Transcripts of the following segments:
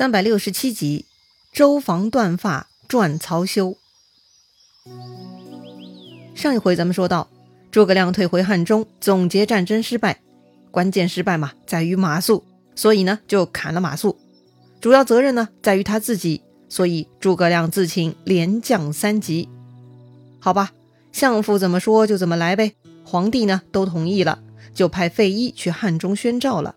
三百六十七集，周防断发传曹休。上一回咱们说到，诸葛亮退回汉中，总结战争失败，关键失败嘛，在于马谡，所以呢就砍了马谡。主要责任呢在于他自己，所以诸葛亮自请连降三级。好吧，相父怎么说就怎么来呗。皇帝呢都同意了，就派费祎去汉中宣召了。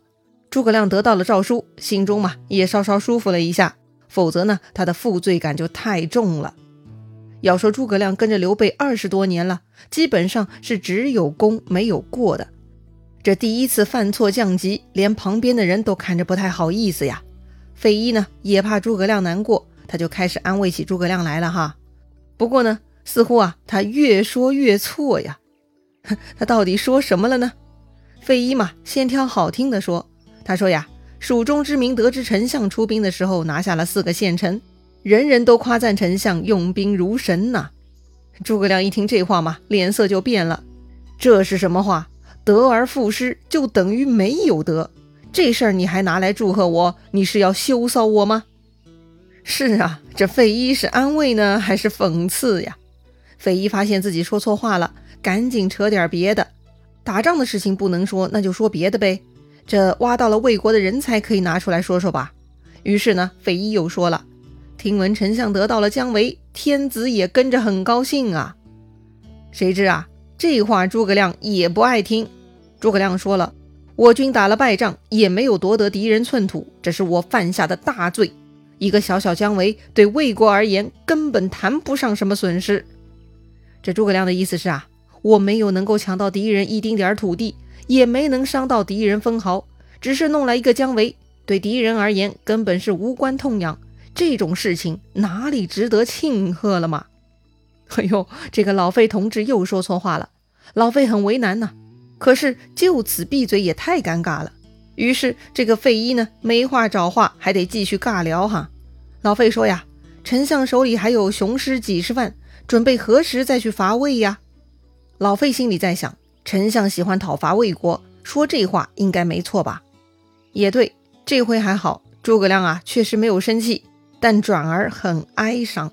诸葛亮得到了诏书，心中嘛也稍稍舒服了一下。否则呢，他的负罪感就太重了。要说诸葛亮跟着刘备二十多年了，基本上是只有功没有过的。这第一次犯错降级，连旁边的人都看着不太好意思呀。费祎呢也怕诸葛亮难过，他就开始安慰起诸葛亮来了哈。不过呢，似乎啊他越说越错呀。他到底说什么了呢？费祎嘛，先挑好听的说。他说呀，蜀中之民得知丞相出兵的时候，拿下了四个县城，人人都夸赞丞相用兵如神呐。诸葛亮一听这话嘛，脸色就变了。这是什么话？得而复失就等于没有得，这事儿你还拿来祝贺我？你是要羞臊我吗？是啊，这费祎是安慰呢，还是讽刺呀？费祎发现自己说错话了，赶紧扯点别的。打仗的事情不能说，那就说别的呗。这挖到了魏国的人才，可以拿出来说说吧。于是呢，费祎又说了：“听闻丞相得到了姜维，天子也跟着很高兴啊。”谁知啊，这话诸葛亮也不爱听。诸葛亮说了：“我军打了败仗，也没有夺得敌人寸土，这是我犯下的大罪。一个小小姜维，对魏国而言，根本谈不上什么损失。”这诸葛亮的意思是啊，我没有能够抢到敌人一丁点土地。也没能伤到敌人分毫，只是弄来一个姜维，对敌人而言根本是无关痛痒。这种事情哪里值得庆贺了嘛？哎呦，这个老费同志又说错话了，老费很为难呐。可是就此闭嘴也太尴尬了。于是这个费祎呢，没话找话，还得继续尬聊哈。老费说呀，丞相手里还有雄师几十万，准备何时再去伐魏呀？老费心里在想。丞相喜欢讨伐魏国，说这话应该没错吧？也对，这回还好，诸葛亮啊确实没有生气，但转而很哀伤。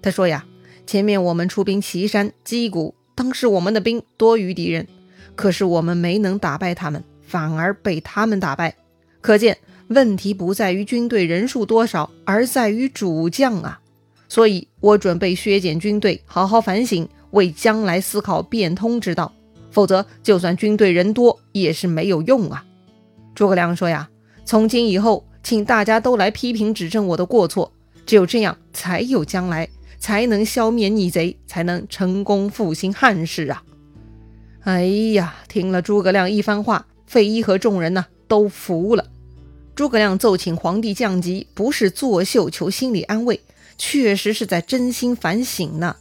他说呀：“前面我们出兵岐山、击鼓，当时我们的兵多于敌人，可是我们没能打败他们，反而被他们打败。可见问题不在于军队人数多少，而在于主将啊！所以我准备削减军队，好好反省，为将来思考变通之道。”否则，就算军队人多也是没有用啊！诸葛亮说呀：“从今以后，请大家都来批评指正我的过错，只有这样，才有将来，才能消灭逆贼，才能成功复兴汉室啊！”哎呀，听了诸葛亮一番话，费祎和众人呢都服了。诸葛亮奏请皇帝降级，不是作秀求心理安慰，确实是在真心反省呢。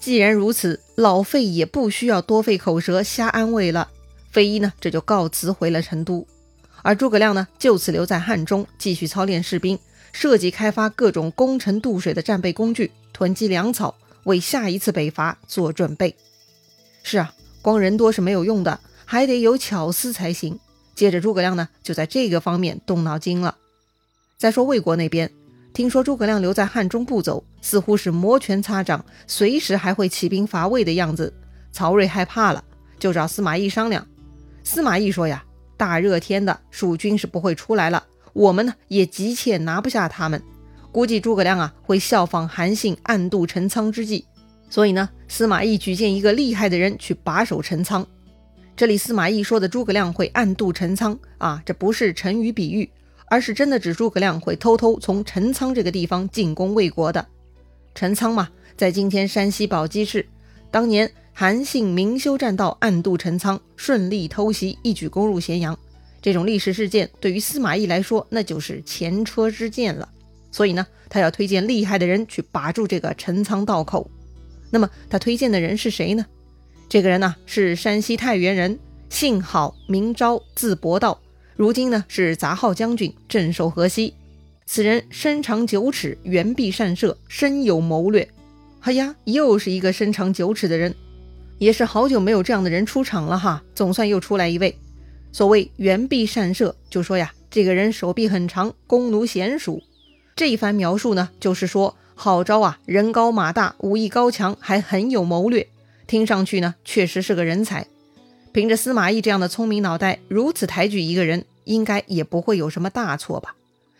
既然如此，老费也不需要多费口舌瞎安慰了。费祎呢，这就告辞回了成都，而诸葛亮呢，就此留在汉中，继续操练士兵，设计开发各种攻城渡水的战备工具，囤积粮草，为下一次北伐做准备。是啊，光人多是没有用的，还得有巧思才行。接着，诸葛亮呢，就在这个方面动脑筋了。再说魏国那边。听说诸葛亮留在汉中不走，似乎是摩拳擦掌，随时还会起兵伐魏的样子。曹睿害怕了，就找司马懿商量。司马懿说：“呀，大热天的，蜀军是不会出来了，我们呢也急切拿不下他们。估计诸葛亮啊会效仿韩信暗度陈仓之计，所以呢，司马懿举荐一个厉害的人去把守陈仓。这里司马懿说的诸葛亮会暗度陈仓啊，这不是成语比喻。”而是真的指诸葛亮会偷偷从陈仓这个地方进攻魏国的。陈仓嘛，在今天山西宝鸡市。当年韩信明修栈道，暗度陈仓，顺利偷袭，一举攻入咸阳。这种历史事件对于司马懿来说，那就是前车之鉴了。所以呢，他要推荐厉害的人去把住这个陈仓道口。那么他推荐的人是谁呢？这个人呢，是山西太原人，姓郝，名昭，字伯道。如今呢是杂号将军，镇守河西。此人身长九尺，圆臂善射，深有谋略。哎呀，又是一个身长九尺的人，也是好久没有这样的人出场了哈。总算又出来一位。所谓圆臂善射，就说呀，这个人手臂很长，弓弩娴熟。这一番描述呢，就是说郝昭啊，人高马大，武艺高强，还很有谋略，听上去呢，确实是个人才。凭着司马懿这样的聪明脑袋，如此抬举一个人，应该也不会有什么大错吧？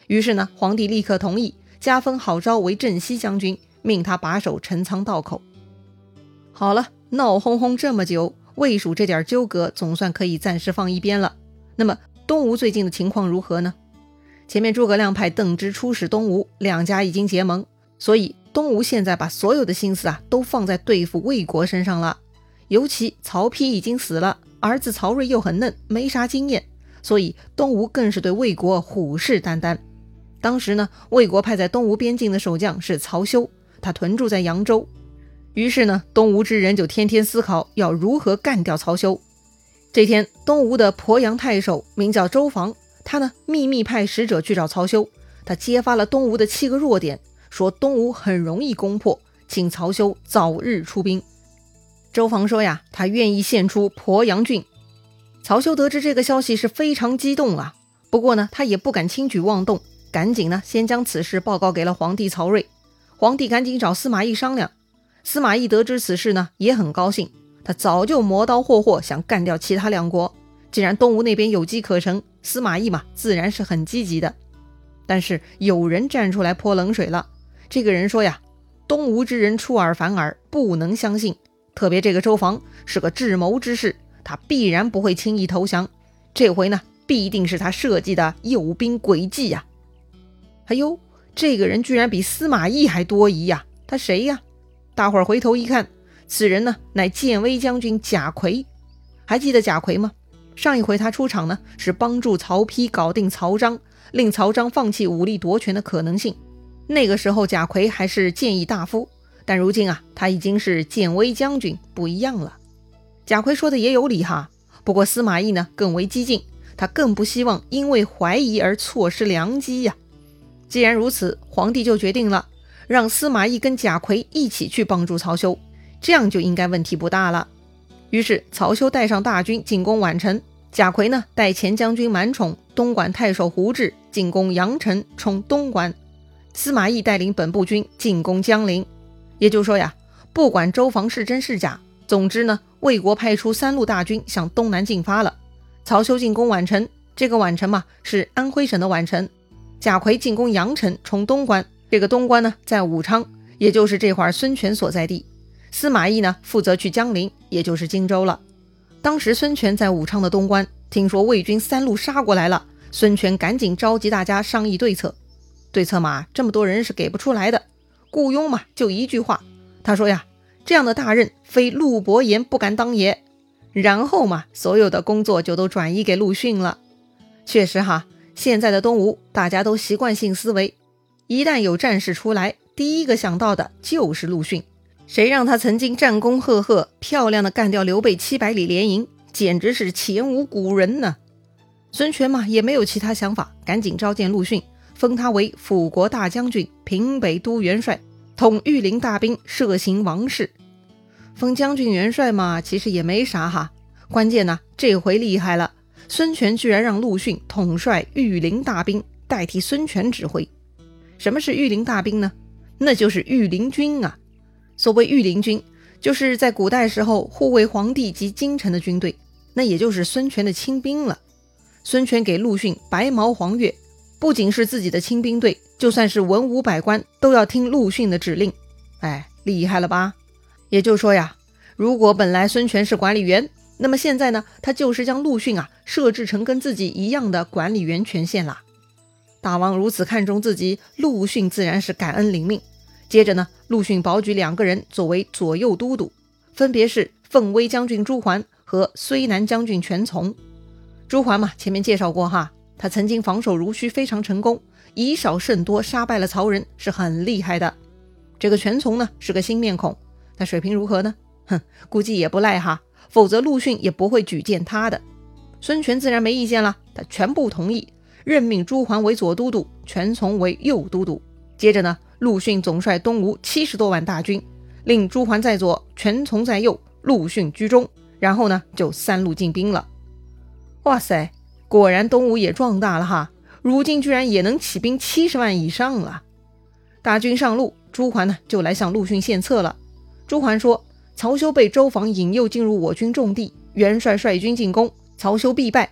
于是呢，皇帝立刻同意加封郝昭为镇西将军，命他把守陈仓道口。好了，闹哄哄这么久，魏蜀这点纠葛总算可以暂时放一边了。那么东吴最近的情况如何呢？前面诸葛亮派邓芝出使东吴，两家已经结盟，所以东吴现在把所有的心思啊都放在对付魏国身上了。尤其曹丕已经死了，儿子曹睿又很嫩，没啥经验，所以东吴更是对魏国虎视眈眈。当时呢，魏国派在东吴边境的守将是曹休，他屯驻在扬州。于是呢，东吴之人就天天思考要如何干掉曹休。这天，东吴的鄱阳太守名叫周防，他呢秘密派使者去找曹休，他揭发了东吴的七个弱点，说东吴很容易攻破，请曹休早日出兵。周防说呀，他愿意献出鄱阳郡。曹休得知这个消息是非常激动啊，不过呢，他也不敢轻举妄动。赶紧呢，先将此事报告给了皇帝曹睿。皇帝赶紧找司马懿商量。司马懿得知此事呢，也很高兴。他早就磨刀霍霍，想干掉其他两国。既然东吴那边有机可乘，司马懿嘛，自然是很积极的。但是有人站出来泼冷水了。这个人说呀：“东吴之人出尔反尔，不能相信。特别这个周防是个智谋之士，他必然不会轻易投降。这回呢，必定是他设计的诱兵诡计呀。”哎呦，这个人居然比司马懿还多疑呀！他谁呀？大伙儿回头一看，此人呢乃建威将军贾逵。还记得贾逵吗？上一回他出场呢，是帮助曹丕搞定曹彰，令曹彰放弃武力夺权的可能性。那个时候贾逵还是谏议大夫，但如今啊，他已经是建威将军，不一样了。贾逵说的也有理哈，不过司马懿呢更为激进，他更不希望因为怀疑而错失良机呀。既然如此，皇帝就决定了，让司马懿跟贾逵一起去帮助曹休，这样就应该问题不大了。于是曹休带上大军进攻宛城，贾逵呢带前将军满宠、东莞太守胡志进攻阳城，冲东莞；司马懿带领本部军进攻江陵。也就是说呀，不管周防是真是假，总之呢，魏国派出三路大军向东南进发了。曹休进攻宛城，这个宛城嘛是安徽省的宛城。贾逵进攻阳城，冲东关。这个东关呢，在武昌，也就是这会儿孙权所在地。司马懿呢，负责去江陵，也就是荆州了。当时孙权在武昌的东关，听说魏军三路杀过来了，孙权赶紧召集大家商议对策。对策嘛，这么多人是给不出来的。雇佣嘛，就一句话，他说呀：“这样的大任，非陆伯言不敢当也。”然后嘛，所有的工作就都转移给陆逊了。确实哈。现在的东吴，大家都习惯性思维，一旦有战事出来，第一个想到的就是陆逊。谁让他曾经战功赫赫，漂亮的干掉刘备七百里连营，简直是前无古人呢。孙权嘛，也没有其他想法，赶紧召见陆逊，封他为辅国大将军、平北都元帅，统御林大兵，摄行王事。封将军元帅嘛，其实也没啥哈，关键呢，这回厉害了。孙权居然让陆逊统帅御林大兵，代替孙权指挥。什么是御林大兵呢？那就是御林军啊。所谓御林军，就是在古代时候护卫皇帝及京城的军队，那也就是孙权的亲兵了。孙权给陆逊白毛黄钺，不仅是自己的亲兵队，就算是文武百官都要听陆逊的指令。哎，厉害了吧？也就是说呀，如果本来孙权是管理员。那么现在呢，他就是将陆逊啊设置成跟自己一样的管理员权限啦。大王如此看重自己，陆逊自然是感恩领命。接着呢，陆逊保举两个人作为左右都督，分别是凤威将军朱桓和睢南将军全琮。朱桓嘛，前面介绍过哈，他曾经防守如须非常成功，以少胜多杀败了曹仁，是很厉害的。这个全琮呢是个新面孔，他水平如何呢？哼，估计也不赖哈。否则，陆逊也不会举荐他的。孙权自然没意见了，他全部同意，任命朱桓为左都督，全琮为右都督。接着呢，陆逊总率东吴七十多万大军，令朱桓在左，全琮在右，陆逊居中。然后呢，就三路进兵了。哇塞，果然东吴也壮大了哈！如今居然也能起兵七十万以上了。大军上路，朱桓呢就来向陆逊献策了。朱桓说：“曹休被周防引诱进入我军重地，元帅率军进攻，曹休必败。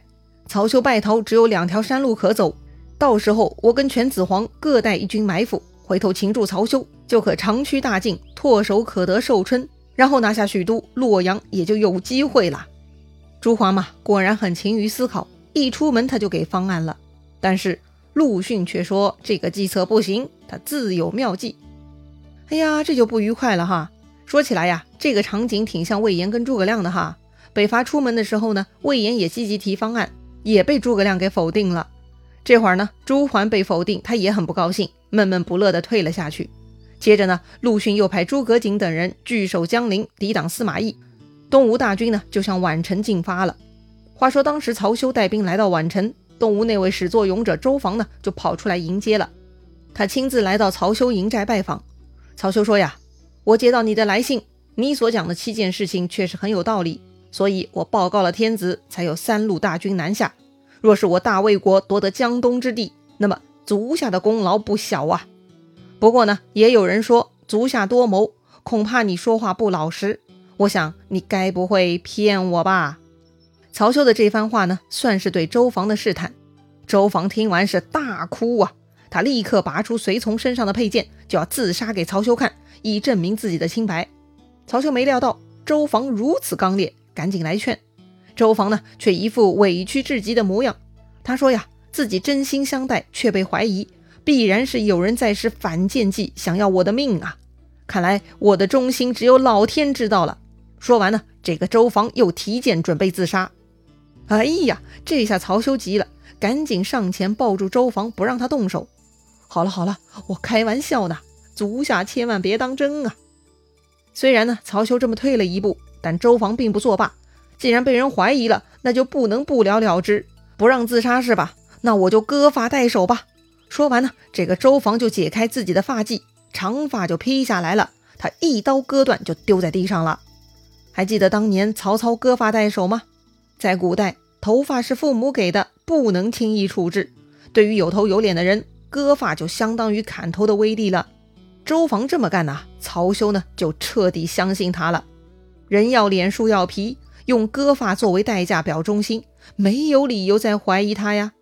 曹休败逃，只有两条山路可走。到时候我跟犬子黄各带一军埋伏，回头擒住曹休，就可长驱大进，唾手可得寿春，然后拿下许都洛阳，也就有机会了。”朱桓嘛，果然很勤于思考，一出门他就给方案了。但是陆逊却说这个计策不行，他自有妙计。哎呀，这就不愉快了哈。说起来呀，这个场景挺像魏延跟诸葛亮的哈。北伐出门的时候呢，魏延也积极提方案，也被诸葛亮给否定了。这会儿呢，朱桓被否定，他也很不高兴，闷闷不乐地退了下去。接着呢，陆逊又派诸葛瑾等人据守江陵，抵挡司马懿。东吴大军呢，就向宛城进发了。话说当时曹休带兵来到宛城，东吴那位始作俑者周防呢，就跑出来迎接了。他亲自来到曹休营寨拜访。曹休说呀。我接到你的来信，你所讲的七件事情确实很有道理，所以我报告了天子，才有三路大军南下。若是我大魏国夺得江东之地，那么足下的功劳不小啊。不过呢，也有人说足下多谋，恐怕你说话不老实。我想你该不会骗我吧？曹休的这番话呢，算是对周防的试探。周防听完是大哭啊，他立刻拔出随从身上的佩剑，就要自杀给曹休看。以证明自己的清白。曹休没料到周防如此刚烈，赶紧来劝。周防呢，却一副委屈至极的模样。他说呀，自己真心相待，却被怀疑，必然是有人在使反间计，想要我的命啊！看来我的忠心只有老天知道了。说完呢，这个周防又提剑准备自杀。哎呀，这下曹休急了，赶紧上前抱住周防，不让他动手。好了好了，我开玩笑呢。足下千万别当真啊！虽然呢，曹休这么退了一步，但周防并不作罢。既然被人怀疑了，那就不能不了了之，不让自杀是吧？那我就割发代首吧。说完呢，这个周防就解开自己的发髻，长发就披下来了。他一刀割断，就丢在地上了。还记得当年曹操割发代首吗？在古代，头发是父母给的，不能轻易处置。对于有头有脸的人，割发就相当于砍头的威力了。周防这么干呐，曹休呢就彻底相信他了。人要脸，树要皮，用割发作为代价表忠心，没有理由再怀疑他呀。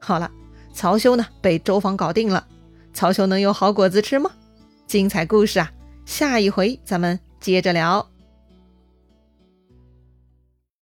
好了，曹休呢被周防搞定了，曹休能有好果子吃吗？精彩故事啊，下一回咱们接着聊。